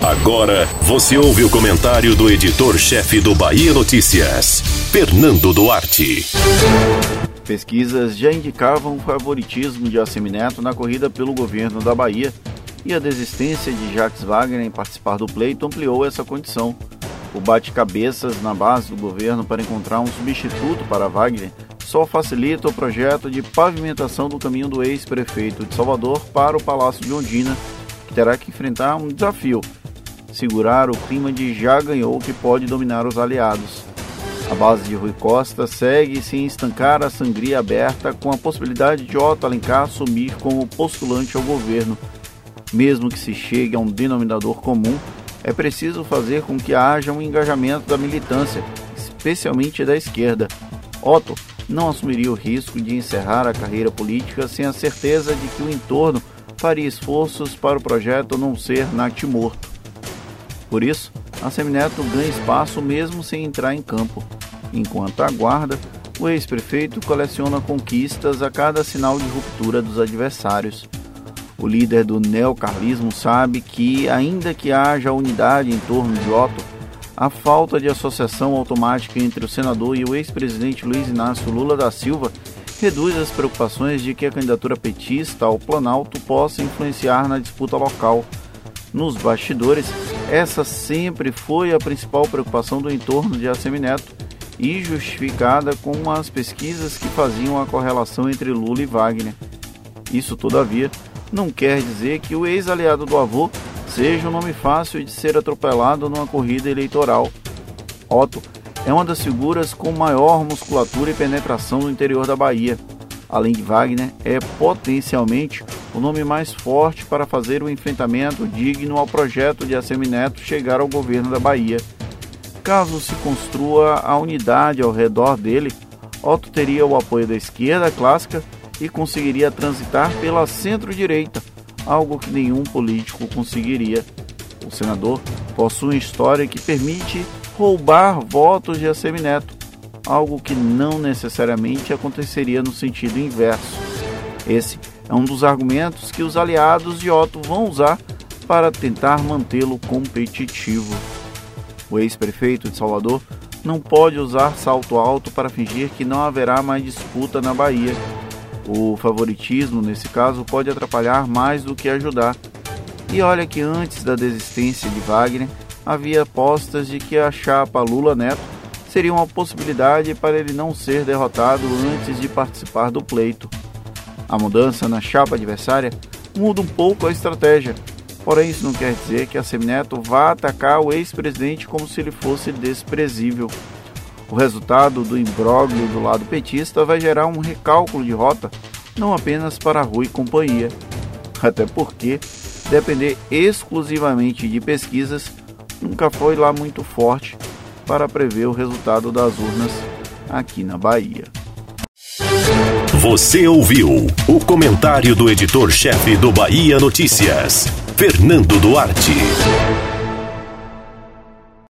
Agora você ouve o comentário do editor-chefe do Bahia Notícias, Fernando Duarte. Pesquisas já indicavam o favoritismo de Assemineto na corrida pelo governo da Bahia e a desistência de Jacques Wagner em participar do pleito ampliou essa condição. O bate-cabeças na base do governo para encontrar um substituto para Wagner só facilita o projeto de pavimentação do caminho do ex-prefeito de Salvador para o Palácio de Ondina, que terá que enfrentar um desafio: segurar o clima de já ganhou que pode dominar os aliados. A base de Rui Costa segue sem estancar a sangria aberta com a possibilidade de Otto Alencar assumir como postulante ao governo. Mesmo que se chegue a um denominador comum, é preciso fazer com que haja um engajamento da militância, especialmente da esquerda. Otto não assumiria o risco de encerrar a carreira política sem a certeza de que o entorno faria esforços para o projeto não ser morto. Por isso, a Semineto ganha espaço mesmo sem entrar em campo. Enquanto aguarda, o ex-prefeito coleciona conquistas a cada sinal de ruptura dos adversários. O líder do neocarlismo sabe que, ainda que haja unidade em torno de Otto, a falta de associação automática entre o senador e o ex-presidente Luiz Inácio Lula da Silva reduz as preocupações de que a candidatura petista ao Planalto possa influenciar na disputa local. Nos bastidores, essa sempre foi a principal preocupação do entorno de Assemineto e justificada com as pesquisas que faziam a correlação entre Lula e Wagner. Isso, todavia, não quer dizer que o ex-aliado do avô seja um nome fácil de ser atropelado numa corrida eleitoral. Otto é uma das figuras com maior musculatura e penetração no interior da Bahia. Além de Wagner, é potencialmente o nome mais forte para fazer o enfrentamento digno ao projeto de Assemineto chegar ao governo da Bahia. Caso se construa a unidade ao redor dele, Otto teria o apoio da esquerda clássica e conseguiria transitar pela centro-direita, algo que nenhum político conseguiria. O senador possui uma história que permite roubar votos de Assemineto, algo que não necessariamente aconteceria no sentido inverso. Esse é um dos argumentos que os aliados de Otto vão usar para tentar mantê-lo competitivo. O ex-prefeito de Salvador não pode usar salto alto para fingir que não haverá mais disputa na Bahia o favoritismo, nesse caso, pode atrapalhar mais do que ajudar. E olha que antes da desistência de Wagner, havia apostas de que a chapa Lula Neto seria uma possibilidade para ele não ser derrotado antes de participar do pleito. A mudança na chapa adversária muda um pouco a estratégia, porém isso não quer dizer que a Semineto vá atacar o ex-presidente como se ele fosse desprezível. O resultado do imbróglio do lado petista vai gerar um recálculo de rota, não apenas para Rui e companhia, até porque depender exclusivamente de pesquisas nunca foi lá muito forte para prever o resultado das urnas aqui na Bahia. Você ouviu o comentário do editor-chefe do Bahia Notícias, Fernando Duarte.